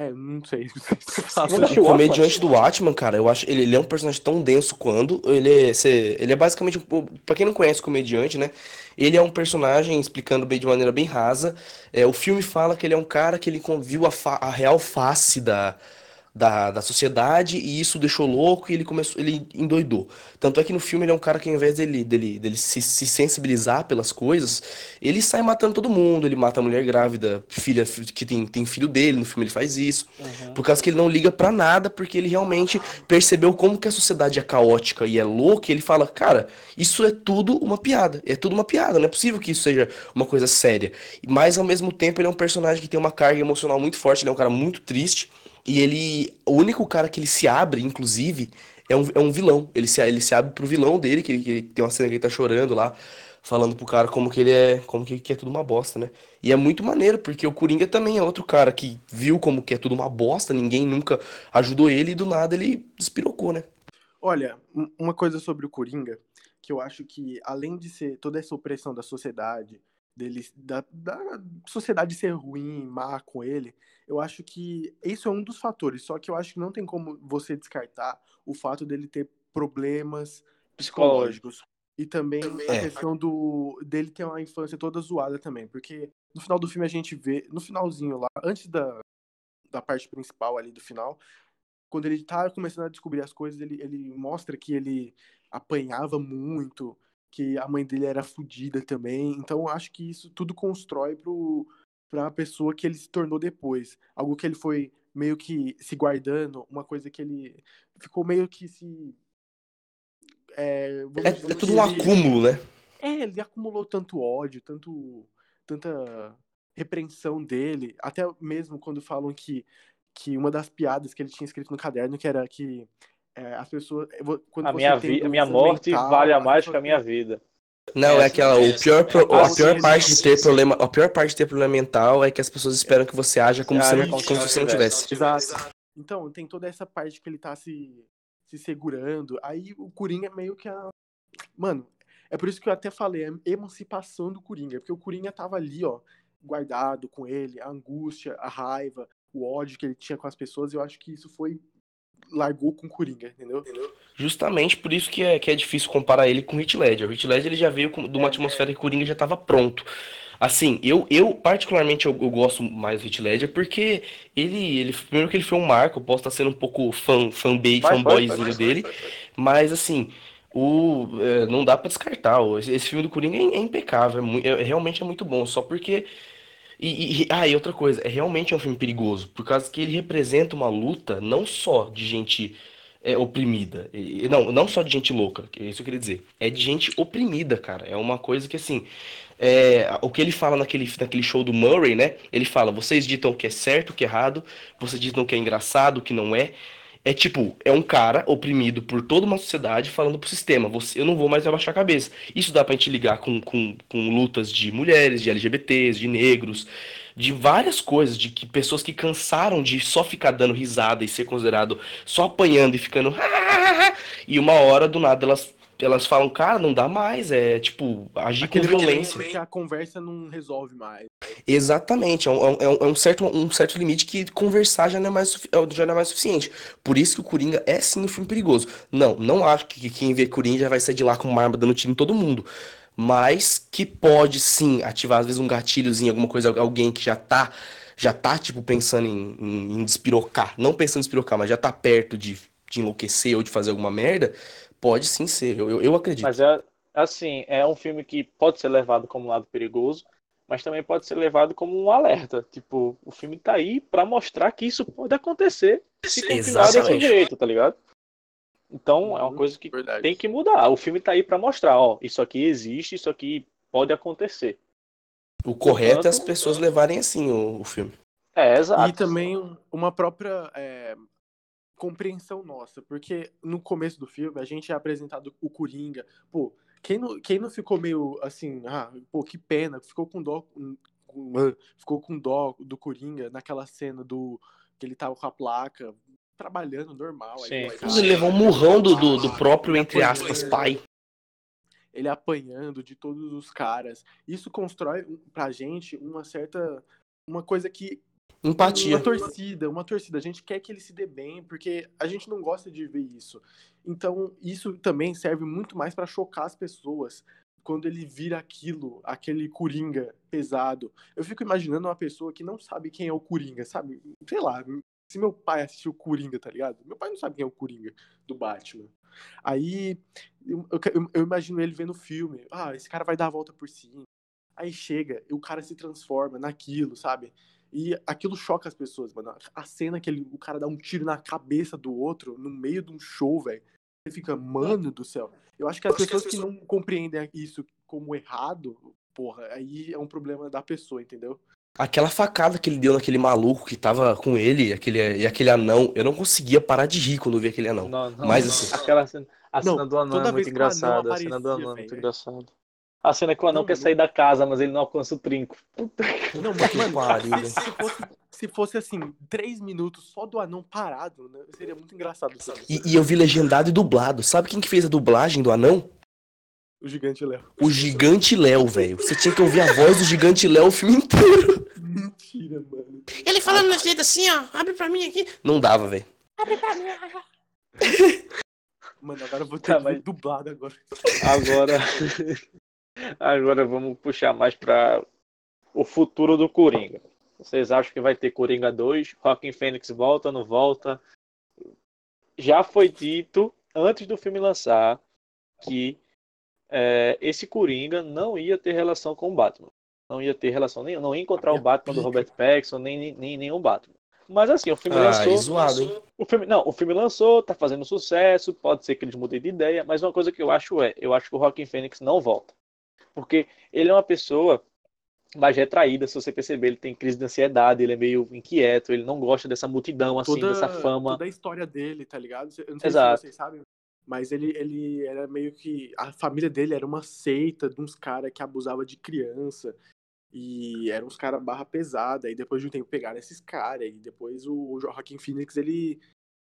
É, não sei. Não sei se eu faço. Não assistiu O comediante do Atman, cara, eu acho ele, ele é um personagem tão denso quando ele é, cê- ele é basicamente, um- pra quem não conhece o comediante, né? Ele é um personagem, explicando bem de maneira bem rasa. É, o filme fala que ele é um cara que ele viu a, fa- a real face da, da, da sociedade e isso deixou louco e ele começou, ele endoidou. Tanto é que no filme ele é um cara que ao invés dele, dele, dele se, se sensibilizar pelas coisas, ele sai matando todo mundo, ele mata a mulher grávida, filha que tem, tem filho dele, no filme ele faz isso. Por causa que ele não liga pra nada, porque ele realmente percebeu como que a sociedade é caótica e é louca, e ele fala, cara, isso é tudo uma piada, é tudo uma piada, não é possível que isso seja uma coisa séria. Mas ao mesmo tempo ele é um personagem que tem uma carga emocional muito forte, ele é um cara muito triste, e ele, o único cara que ele se abre, inclusive, é um, é um vilão. Ele se, ele se abre pro vilão dele, que, que tem uma cena que ele tá chorando lá, falando pro cara como que ele é, como que, que é tudo uma bosta, né? E é muito maneiro, porque o Coringa também é outro cara que viu como que é tudo uma bosta, ninguém nunca ajudou ele e do nada ele despirocou, né? Olha, um- uma coisa sobre o Coringa, que eu acho que, além de ser toda essa opressão da sociedade, dele, da, da sociedade ser ruim, má com ele, eu acho que isso é um dos fatores. Só que eu acho que não tem como você descartar o fato dele ter problemas psicológicos. E também a É. questão do dele ter uma infância toda zoada também. Porque no final do filme a gente vê, no finalzinho lá, antes da, da parte principal ali do final, quando ele tá começando a descobrir as coisas, ele, ele mostra que ele apanhava muito, que a mãe dele era fodida também. Então eu acho que isso tudo constrói pro, pra pessoa que ele se tornou depois. Algo que ele foi meio que se guardando, uma coisa que ele ficou meio que se. É, É, dizer é tudo um acúmulo, né? é, ele acumulou tanto ódio, tanto, tanta repreensão dele, até mesmo quando falam que, que uma das piadas que ele tinha escrito no caderno, que era que é, as pessoas. Quando a minha, vi, a minha morte mental, vale a mais que a minha vida. Não, é, é aquela. O pior, pro, a pior parte de ter problema. A pior parte de ter problema mental é que as pessoas esperam que você haja como, se, como, como se você não tivesse. Exato. Então, tem toda essa parte que ele tá se, se segurando. Aí o Coringa é meio que a. Mano, é por isso que eu até falei, a emancipação do Coringa. Porque o Coringa tava ali, ó, guardado com ele, a angústia, a raiva, o ódio que ele tinha com as pessoas. Eu acho que isso foi largou com o Coringa, entendeu? Justamente por isso que é, que é difícil comparar ele com o Heath Ledger. O Heath Ledger ele já veio com, de uma atmosfera que o Coringa já estava pronto. Assim, eu, eu particularmente eu, eu, gosto mais do Heath Ledger porque ele, ele, primeiro que ele foi um marco, eu posso estar sendo um pouco fã, fanbase, fanboyzinho dele, mas assim, o, é, não dá para descartar. Esse, esse, filme do Coringa é, é impecável, é, é, realmente é muito bom, só porque e, e, ah, e outra coisa, é realmente um filme perigoso, por causa que ele representa uma luta não só de gente é, oprimida, e, não, não só de gente louca, é isso que eu queria dizer, é de gente oprimida, cara. É uma coisa que assim, é, o que ele fala naquele, naquele show do Murray, né? Ele fala: vocês ditam o que é certo, o que é errado, vocês ditam o que é engraçado, o que não é. É tipo, é um cara oprimido por toda uma sociedade falando pro sistema, você, eu não vou mais abaixar a cabeça. Isso dá pra gente ligar com, com, com lutas de mulheres, de LGBTs, de negros, de várias coisas, de que pessoas que cansaram de só ficar dando risada e ser considerado só apanhando e ficando. e uma hora do nada elas elas falam, cara, não dá mais, é tipo, agir Aquele com violência. Que a conversa não resolve mais. Exatamente, é um, é um, é um, certo, um certo limite que conversar já não, é mais, já não é mais suficiente. Por isso que o Coringa é sim um filme perigoso. Não, não acho que quem vê Coringa já vai sair de lá com uma arma dando tiro em todo mundo. Mas que pode sim ativar, às vezes, um gatilhozinho, alguma coisa, alguém que já tá, já tá, tipo, pensando em, em, em despirocar. Não pensando em despirocar, mas já tá perto de, de enlouquecer ou de fazer alguma merda Pode sim ser, eu, eu, acredito. Mas é assim, é um filme que pode ser levado como um lado perigoso, mas também pode ser levado como um alerta. Tipo, o filme tá aí para mostrar que isso pode acontecer se continuar desse jeito, tá ligado? Então é uma coisa que Verdade. tem que mudar. O filme tá aí para mostrar, ó, isso aqui existe, isso aqui pode acontecer. O correto Portanto, é as pessoas levarem assim o, o filme. É, exato. E também uma própria é, compreensão nossa, porque no começo do filme a gente é apresentado o Coringa, pô, quem não, quem não ficou meio assim, ah, pô, que pena, ficou com dó, ficou com dó do Coringa naquela cena do que ele tava com a placa, trabalhando normal. Sim. Aí, cara, ele levou um murrão do, do, do próprio, entre aspas, pai. Ele apanhando de todos os caras. Isso constrói pra gente uma certa. Uma coisa que Empatia. Uma torcida, uma torcida. A gente quer que ele se dê bem, porque a gente não gosta de ver isso. Então, isso também serve muito mais para chocar as pessoas. Quando ele vira aquilo, aquele coringa pesado. Eu fico imaginando uma pessoa que não sabe quem é o coringa, sabe? Sei lá, se meu pai assistiu Coringa, tá ligado? Meu pai não sabe quem é o Coringa do Batman. Aí eu, eu, eu imagino ele vendo o filme. Ah, esse cara vai dar a volta por cima. Aí chega, e o cara se transforma naquilo, sabe? E aquilo choca as pessoas, mano. A cena que ele, o cara dá um tiro na cabeça do outro, no meio de um show, velho. Você fica, mano do céu. Eu acho que as pessoas que não compreendem isso como errado, porra, aí é um problema da pessoa, entendeu? Aquela facada que ele deu naquele maluco que tava com ele, aquele, e aquele anão, eu não conseguia parar de rir quando eu vi aquele anão. Não, não, Mas assim. Aquela cena, a cena não, do anão é muito engraçada. A cena do anão é muito engraçada. A cena que o anão não, quer sair da casa, mas ele não alcança o trinco. Puta. Não, mas, mano, se, se, fosse, se fosse assim, três minutos só do anão parado, né, seria muito engraçado. E, e, eu vi legendado e dublado. Sabe quem que fez a dublagem do anão? O Gigante Léo. O Gigante Léo, velho. Você tinha que ouvir a voz do Gigante Léo o filme inteiro. Mentira, mano. Ele falando na jeito assim, ó. Abre pra mim aqui. Não dava, velho. Abre pra mim. Mano, agora eu vou ter tá, mas... dublado agora. Agora. Agora vamos puxar mais para o futuro do Coringa. Vocês acham que vai ter Coringa 2? Rockin' Fênix volta, não volta? Já foi dito antes do filme lançar que é, esse Coringa não ia ter relação com o Batman. Não ia ter relação nenhuma. Não ia encontrar o Batman do Robert Pattinson, nem, nem, nem nenhum Batman. Mas assim, o filme ah, lançou. Zoado, o filme, não, o filme lançou, tá fazendo sucesso, pode ser que eles mudem de ideia, mas uma coisa que eu acho é, eu acho que o Rockin' Fênix não volta. Porque ele é uma pessoa mais retraída, se você perceber, ele tem crise de ansiedade, ele é meio inquieto, ele não gosta dessa multidão, assim, Toda, dessa fama. toda a história dele, tá ligado? Eu não sei Exato. se vocês sabem, mas ele, ele era meio que. A família dele era uma seita de uns caras que abusava de criança. E eram uns caras barra pesada. E depois de um tempo pegaram esses caras. E depois o Joaquim Phoenix, ele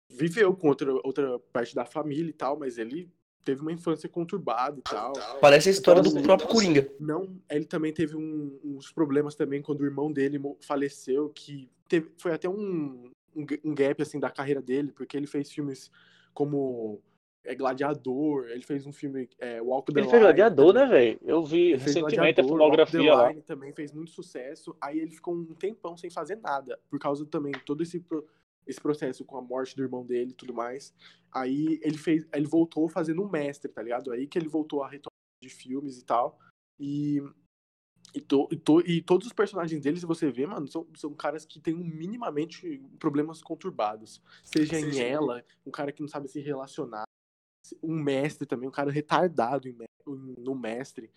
viveu com outra, outra parte da família e tal, mas ele teve uma infância conturbada e tal. Parece a história do Então, próprio Coringa. Não, ele também teve um- uns problemas também quando o irmão dele faleceu, que teve, foi até um, um um gap assim da carreira dele, porque ele fez filmes como é, Gladiador, ele fez um filme é, Walk the Ele Line. fez gladiador, né, também. velho? Eu vi Ele recentemente a filmografia lá. Line também fez muito sucesso. Aí ele ficou um tempão sem fazer nada, por causa também de todo esse, pro- esse processo com a morte do irmão dele e tudo mais. Aí ele fez, ele voltou fazendo um mestre, tá ligado? Aí que ele voltou a retomar de filmes e tal. E e, to- e to- e todos os personagens deles, se você vê, mano, são, são caras que têm um minimamente problemas conturbados. Seja em ela, um cara que não sabe se relacionar. Um mestre também, um cara retardado em no mestre.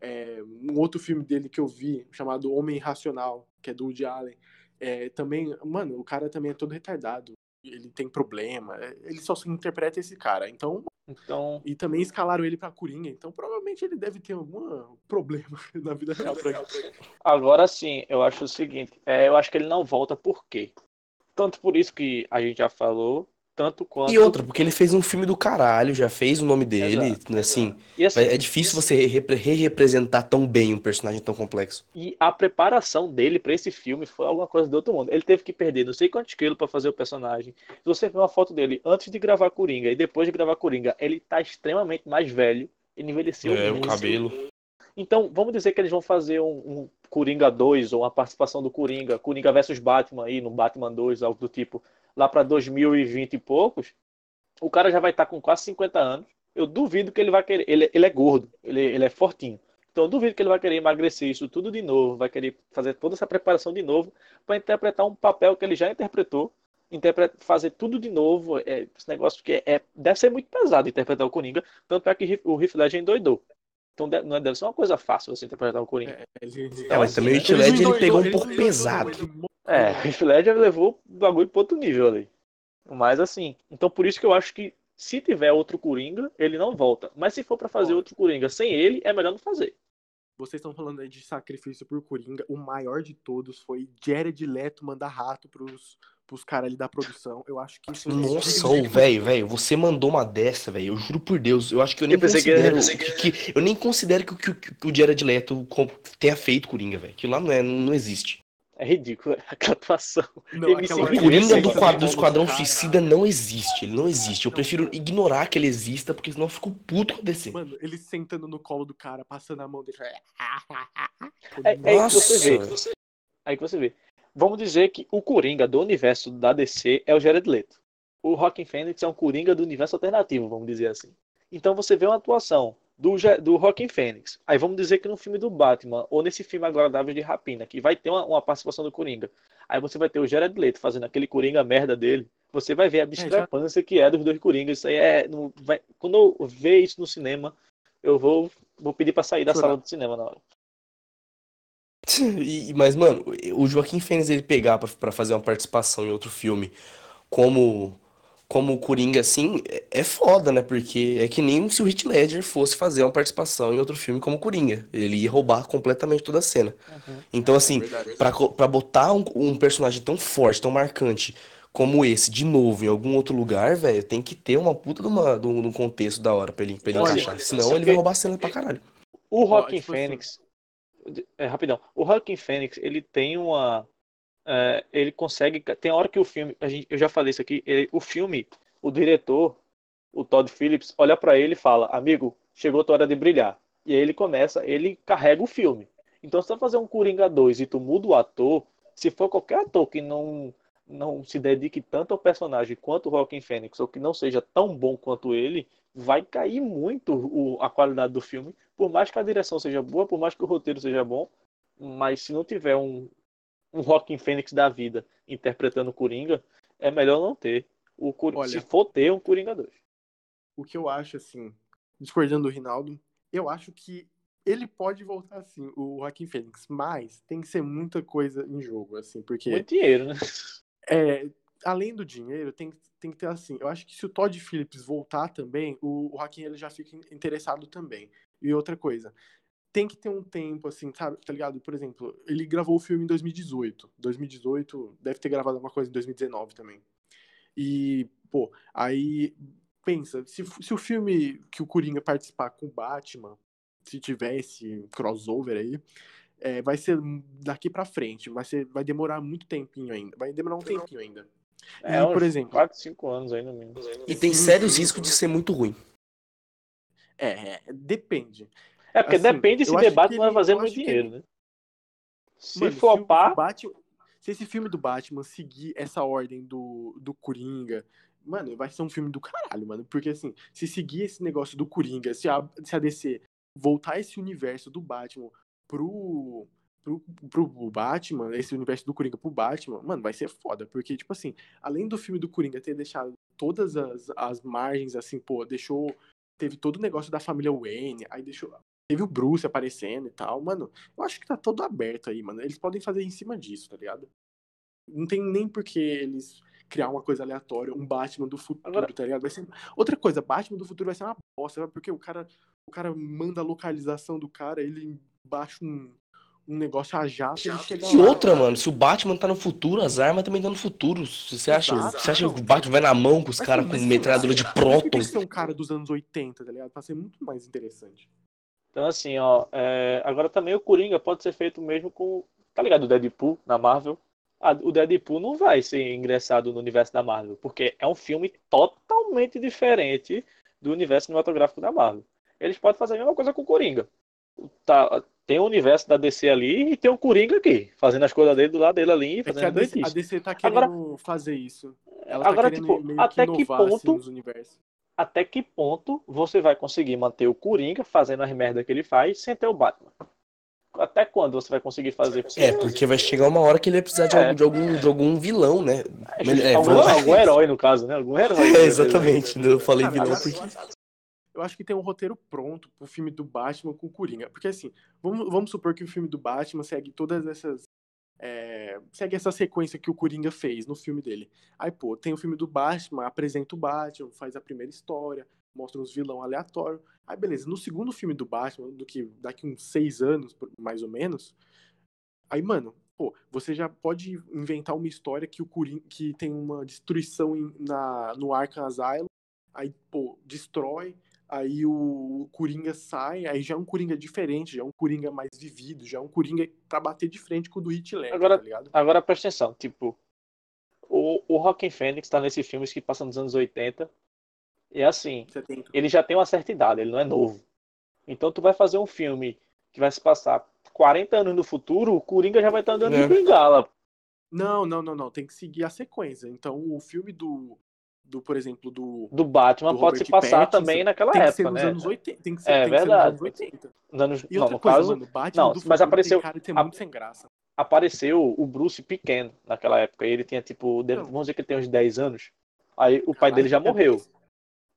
É, um outro filme dele que eu vi, chamado Homem Irracional, que é do Woody Allen. É, também, mano, o cara também é todo retardado. Ele tem problema. é, Ele só se interpreta esse cara. Então, Então, e também escalaram ele pra Coringa. Então, provavelmente ele deve ter algum problema na vida real pra agora sim, eu acho o seguinte, é, eu acho que ele não volta por quê? Tanto por isso que a gente já falou, tanto quanto... E outra, porque ele fez um filme do caralho, já fez o nome dele, Exato, né, assim, assim, é difícil você repre- re-representar tão bem um personagem tão complexo. E a preparação dele pra esse filme foi alguma coisa do outro mundo. Ele teve que perder não sei quantos quilos pra fazer o personagem. Se você ver uma foto dele antes de gravar Coringa e depois de gravar Coringa, ele tá extremamente mais velho. Ele envelheceu É, o cabelo. Então, vamos dizer que eles vão fazer um, um Coringa 2 ou uma participação do Coringa, Coringa versus Batman aí, no Batman 2, algo do tipo, lá pra 2020 e poucos. O cara já vai estar com quase 50 anos. Eu duvido que ele vai querer. Ele, ele é gordo, ele, ele é fortinho. Então eu duvido que ele vai querer emagrecer isso tudo de novo, vai querer fazer toda essa preparação de novo para interpretar um papel que ele já interpretou, interpre- fazer tudo de novo. É, esse negócio que é, é- deve ser muito pesado interpretar o Coringa, tanto é que o Heath Ledger endoidou. Então deve, não é- deve ser uma coisa fácil você interpretar o Coringa. É, ele- É, mas também o Heath Ledger ele pegou um ele pouco pesado. É, o Heath Ledger levou o bagulho pro outro nível ali. Mas assim, então por isso que eu acho que se tiver outro Coringa, ele não volta. Mas se for pra fazer outro Coringa sem ele, é melhor não fazer. Vocês estão falando aí de sacrifício por Coringa. O maior de todos foi Jared Leto mandar rato pros, pros caras ali da produção. Eu acho que isso é Nossa, ô, velho, velho, você mandou uma dessa, velho. Eu juro por Deus, eu acho que eu nem Eu que- considero eu pensei que, que- eu nem considero que, o- que, o- que o Jared Leto tenha feito Coringa, velho. Aquilo lá não é, não existe. É ridículo aquela atuação. Não, aquela O Coringa do, quadro, do Esquadrão Suicida não existe, ele não existe. Eu prefiro ignorar que ele exista, porque senão eu fico puto com DC. Mano, ele sentando no colo do cara, passando a mão dele. É, é aí que você vê. Aí que você vê. Vamos dizer que o Coringa do universo da DC é o Jared Leto. O Joaquin Phoenix é um Coringa do universo alternativo, vamos dizer assim. Então você vê uma atuação do, do Joaquin Phoenix. Aí vamos dizer que no filme do Batman, ou nesse filme Agradável de Rapina, que vai ter uma, uma participação do Coringa. Aí você vai ter o Jared Leto fazendo aquele Coringa merda dele. Você vai ver a discrepância que é dos dois Coringas. Isso aí é. não vai- quando eu ver isso no cinema, eu vou, vou pedir pra sair da sala do cinema na hora. E- mas, mano, o Joaquim Fênix ele pegar pra, pra fazer uma participação em outro filme como como o Coringa, assim, é, é foda, né? Porque é que nem se o Heath Ledger fosse fazer uma participação em outro filme como Coringa. Ele ia roubar completamente toda a cena. Então, assim, co- pra botar um, um personagem tão forte, tão marcante como esse, de novo, em algum outro lugar, velho, tem que ter uma puta de, uma, de um de um contexto da hora pra ele, pra ele Olha, encaixar. Senão ele vai roubar a cena pra caralho. O Joaquin tipo assim- Phoenix, é, rapidão, o Joaquin Phoenix, ele tem uma, é, ele consegue, tem hora que o filme, a gente, eu já falei isso aqui, ele- o filme, o diretor, o Todd Phillips, olha pra ele e fala, amigo, chegou a tua hora de brilhar. E aí ele começa, ele carrega o filme. Então se tu fazer um Coringa 2 e tu muda o ator, se for qualquer ator que não não se dedique tanto ao personagem quanto o Joaquin Phoenix, ou que não seja tão bom quanto ele, vai cair muito o- a qualidade do filme, por mais que a direção seja boa, por mais que o roteiro seja bom, mas se não tiver um, um Joaquin Phoenix da vida interpretando o Coringa, é melhor não ter. O Cor- Olha. se for ter um Coringa 2. O que eu acho, assim, discordando do Rinaldo, eu acho que ele pode voltar assim, o Joaquim Fênix, mas tem que ser muita coisa em jogo, assim, porque. Muito dinheiro, né? É, além do dinheiro, tem, tem que ter assim. Eu acho que se o Todd Phillips voltar também, o, o Joaquim ele já fica interessado também. E outra coisa, tem que ter um tempo, assim, sabe? Tá ligado? Por exemplo, ele gravou o filme em 2018. 2018, deve ter gravado alguma coisa em 2019 também. E, pô, aí pensa, se, se o filme que o Coringa participar com o Batman, se tivesse crossover aí, é, vai ser daqui para frente, vai, ser, vai demorar muito tempinho ainda, vai demorar um tempinho ainda. É, e, por exemplo, 4, 5 anos ainda mesmo. E tem sérios riscos de ser muito ruim. É, é depende. É, porque assim, depende se debate não vai fazer muito dinheiro, ele... né? Se Mano, flopar. Se, se esse filme do Batman seguir essa ordem do, do Coringa, mano, vai ser um filme do caralho, mano. Porque assim, se seguir esse negócio do Coringa, se a, se a DC voltar esse universo do Batman pro, pro, pro Batman, esse universo do Coringa pro Batman, mano, vai ser foda. Porque, tipo assim, além do filme do Coringa ter deixado todas as, as margens, assim, pô, deixou. Teve todo o negócio da família Wayne, aí deixou. Teve o Bruce aparecendo e tal, mano. Eu acho que tá todo aberto aí, mano. Eles podem fazer em cima disso, tá ligado? Não tem nem por que eles criar uma coisa aleatória, um Batman do futuro, Agora... tá ligado? Vai ser... Outra coisa, Batman do futuro vai ser uma bosta, porque o cara, o cara manda a localização do cara, ele baixa um, um negócio a jato e chega E outra, mano, se o Batman tá no futuro, as armas também estão no futuro. Você acha, você acha que o Batman vai na mão com os caras com metralhadora de próton? Tem que ser um cara dos anos 80, tá ligado? Pra ser muito mais interessante. Então, assim, ó, é... agora também o Coringa pode ser feito mesmo com, tá ligado, o Deadpool na Marvel a, o Deadpool não vai ser ingressado no universo da Marvel, porque é um filme totalmente diferente do universo cinematográfico da Marvel. Eles podem fazer a mesma coisa com o Coringa. Tá, tem o universo da DC ali e tem o Coringa aqui, fazendo as coisas dele do lado dele ali. Fazendo é a, DC, a DC tá querendo agora, fazer isso. Ela tá agora, tá tipo, até que, que ponto. Assim, até que ponto você vai conseguir manter o Coringa fazendo as merdas que ele faz sem ter o Batman? até quando você vai conseguir fazer É, porque vai chegar uma hora que ele vai precisar de, é. algum, de, algum, de algum vilão, né? É, algum, algum, herói, no caso, né? Algum herói. É, exatamente. Eu falei ah, vilão porque. Eu acho que tem um roteiro pronto pro filme do Batman com o Coringa. Porque assim, vamos, vamos supor que o filme do Batman segue todas essas. Segue essa sequência que o Coringa fez no filme dele. Aí, pô, tem o filme do Batman, apresenta o Batman, faz a primeira história, mostra uns vilão aleatório. Aí, beleza, no segundo filme do Batman, do que daqui uns seis anos, mais ou menos, aí, mano, pô, você já pode inventar uma história que o Coringa, que tem uma destruição na, no Arkham Asylum, aí, pô, destrói, aí o, o Coringa sai, aí já é um Coringa diferente, já é um Coringa mais vivido, já é um Coringa pra bater de frente com o do Hit Ledger, agora, tá ligado? Agora presta atenção, tipo, o, o Rockin' Fênix tá nesses filmes que passam nos anos 80, e assim, ele já tem uma certa idade, ele não é novo. Então tu vai fazer um filme que vai se passar 40 anos no futuro, o Coringa já vai estar andando é. de bengala. Não, não, não, não. Tem que seguir a sequência. Então o filme do, do por exemplo, do. Do Batman do pode se passar Pattinson, também naquela tem época. Que ser nos né? anos 80. Tem que ser, é tem verdade. Que ser nos anos 80. Anos... E não, no coisa, caso. Mano, Batman não, mas apareceu. cara de ser muito sem graça. Apareceu o Bruce pequeno naquela época. Ele tinha tipo. Não. Vamos dizer que ele tem uns 10 anos. Aí o pai Caralho, dele já morreu.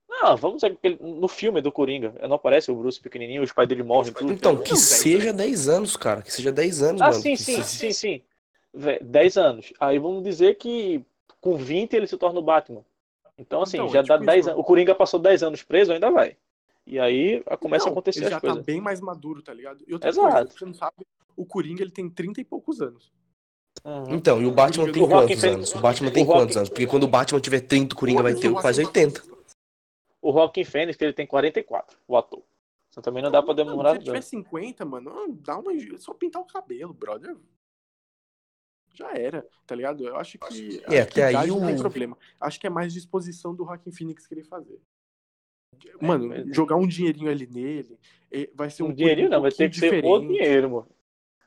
Não, vamos dizer que no filme do Coringa, não aparece o Bruce pequenininho, os pais dele morrem, tudo. Então, que seja 10 anos, cara. Que seja 10 anos, ah, mano. sim, sim, sim, sim. 10 anos. Aí vamos dizer que com 20 ele se torna o Batman. Então, assim, então, já é dá tipo 10 anos. O Coringa passou 10 anos preso, ainda vai. E aí começa então, a acontecer ele as já coisas. tá bem mais maduro, tá ligado? E outra Exato. coisa, você não sabe, o Coringa ele tem 30 e poucos anos. Uhum. Então, e o Batman tem quantos anos? O Batman tem quantos anos? Porque quando o Batman tiver 30, o Coringa vai ter quase 80. O Rockin' Fênix, ele tem 44, o ator. Então também não dá pra demorar. Se ele tiver 50, mano, dá uma. Só pintar o cabelo, brother. Já era, tá ligado? Eu acho que. É, acho até que aí o... não tem problema. Acho que é mais disposição do Rockin' Phoenix querer fazer. Mano, é, jogar um dinheirinho ali nele vai ser um. Um dinheirinho um não, vai ter que diferente. ser o dinheiro, mano.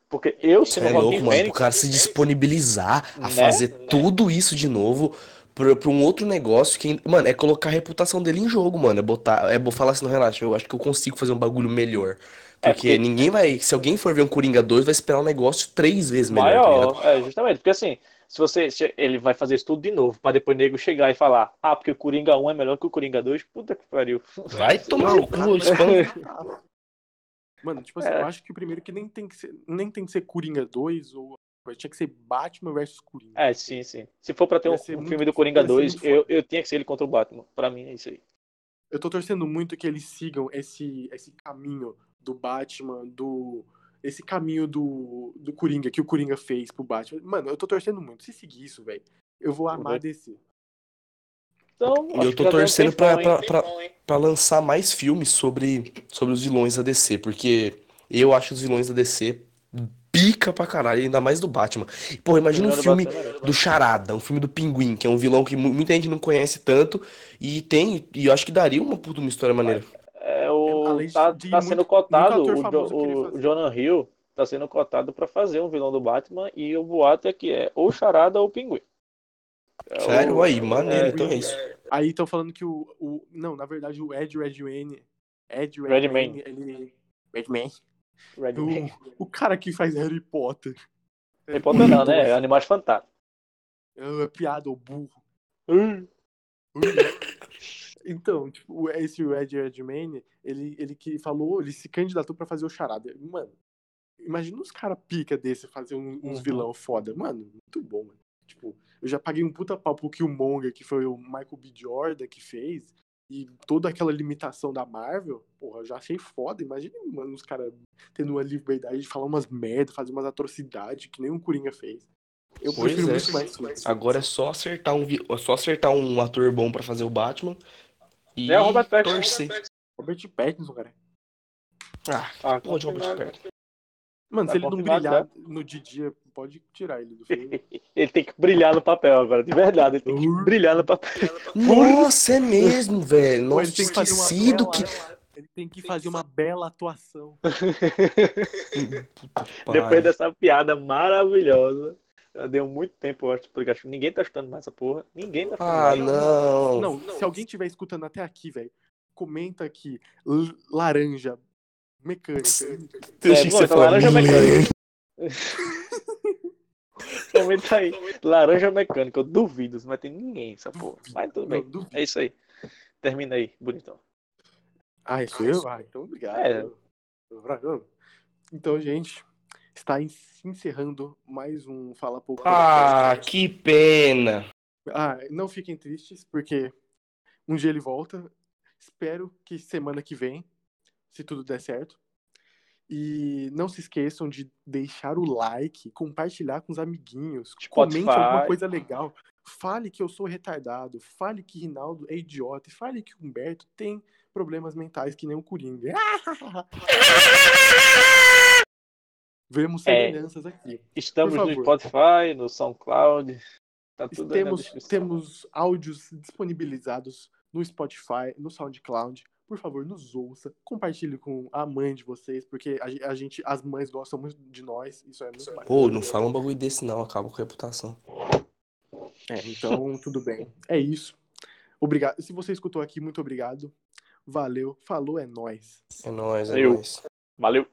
Porque eu, se é louco, mano, Fênix, o cara se disponibilizar a né? fazer tudo isso de novo pra, pra um outro negócio que, mano, é colocar a reputação dele em jogo, mano. É botar, é falar assim, não, relaxa, eu acho que eu consigo fazer um bagulho melhor. Porque, é porque, ninguém vai. Se alguém for ver um Coringa 2, vai esperar um negócio três vezes melhor. Tá maior, tá é, justamente. Porque assim, se você. Ele vai fazer isso tudo de novo, pra depois o nego chegar e falar, ah, porque o Coringa 1 é melhor que o Coringa 2, puta que pariu. Vai tomar no cu, Mano, tipo assim, É. eu acho que o primeiro que nem tem que ser, nem tem que ser Coringa 2 ou tinha que ser Batman versus Coringa. É, sim, sim. Se for pra ter um, um muito- filme do Coringa ia ser 2, muito eu, eu tinha que ser ele contra o Batman. Pra mim é isso aí. Eu tô torcendo muito que eles sigam esse, esse caminho do Batman, do. Esse caminho do, do Coringa, que o Coringa fez pro Batman. Mano, eu tô torcendo muito. Se seguir isso, velho, eu vou amar Vai. DC. Então, E eu tô um torcendo tempão, pra, pra, pra, pra lançar mais filmes sobre, sobre os vilões da DC, porque eu acho os vilões da DC pica pra caralho, ainda mais do Batman. Pô, imagina um filme Batman, do Charada, um filme do Pinguim, que é um vilão que mu- muita gente não conhece tanto, e tem, e eu acho que daria uma puta uma história maneira. Além tá, de tá muito- sendo cotado, o, Jo- o. Jonah Hill tá sendo cotado pra fazer um vilão do Batman e o boato é que é ou Charada ou Pinguim. É Sério? o- Aí, maneiro, é, então é isso. Aí estão falando que o, o. Não, na verdade, o Ed Redmayne. Ed Redmayne. Ele. Redmayne. Redman. O, o cara que faz Harry Potter. Harry Potter não, né? É Animais Fantásticos. É piada, o burro. Hum. Então, tipo, esse Ed Redmayne, ele, ele que falou, ele se candidatou pra fazer o charada. Mano, imagina uns cara pica desse fazer um- uns Uhum. vilão foda. Mano, muito bom, mano. Tipo, eu já paguei um puta pau pro Killmonger, que foi o Michael B. Jordan que fez. E toda aquela limitação da Marvel, porra, eu já achei foda. Imagina, mano, os caras tendo uma liberdade de falar umas merda, fazer umas atrocidades que nem o Coringa fez. Eu Pois prefiro é. muito mais isso. Agora é só acertar um, é só acertar um ator bom pra fazer o Batman e É o Robert Pattinson. torcer. Robert Pattinson, cara. Ah, Ah, pô, de Robert. Pattinson. Mano, Tá se ele não brilhar no de dia, pode tirar ele do filme. Ele tem que brilhar no papel agora, de verdade. Ele tem que Uhum. brilhar no papel. Nossa, é mesmo, velho. Nossa, ele tem que fazer uma esquecido que. Ele tem que fazer uma bela atuação. Depois dessa piada maravilhosa. Já deu muito tempo, eu acho, porque acho que ninguém tá chutando mais essa porra. Ninguém tá Ah, mais. não. Não, se alguém estiver escutando até aqui, velho, comenta aqui laranja mecânica. Deixa É, que bom, você então, falar. laranja Mulher. Comenta aí. Laranja mecânica, eu duvido, não vai ter ninguém essa porra. Mas tudo Não, bem. duvido. É isso aí. Termina aí, bonitão. Ah, isso eu? Ah, então obrigado. É. Então, gente, está en- encerrando mais um Fala Pouco. Ah, que pena. Ah, não fiquem tristes, porque um dia ele volta. Espero que semana que vem, se tudo der certo. E não se esqueçam de deixar o like, compartilhar com os amiguinhos, comente Spotify. alguma coisa legal. Fale que eu sou retardado, fale que Rinaldo é idiota, fale que o Humberto tem problemas mentais que nem o Coringa. Vemos É. semelhanças aqui. Estamos no. Spotify, no SoundCloud. Tá tudo aí na Temos, temos áudios disponibilizados no Spotify, no SoundCloud. Por favor, nos ouça. Compartilhe com a mãe de vocês, porque a, a gente, as mães gostam muito de nós. Isso é muito bacana. Pô, não fala um bagulho desse não, acaba com a reputação. É, então, tudo bem. É isso. Obrigado. Se você escutou aqui, muito obrigado. Valeu. Falou, é nóis. É nóis, é Valeu. nóis. Valeu.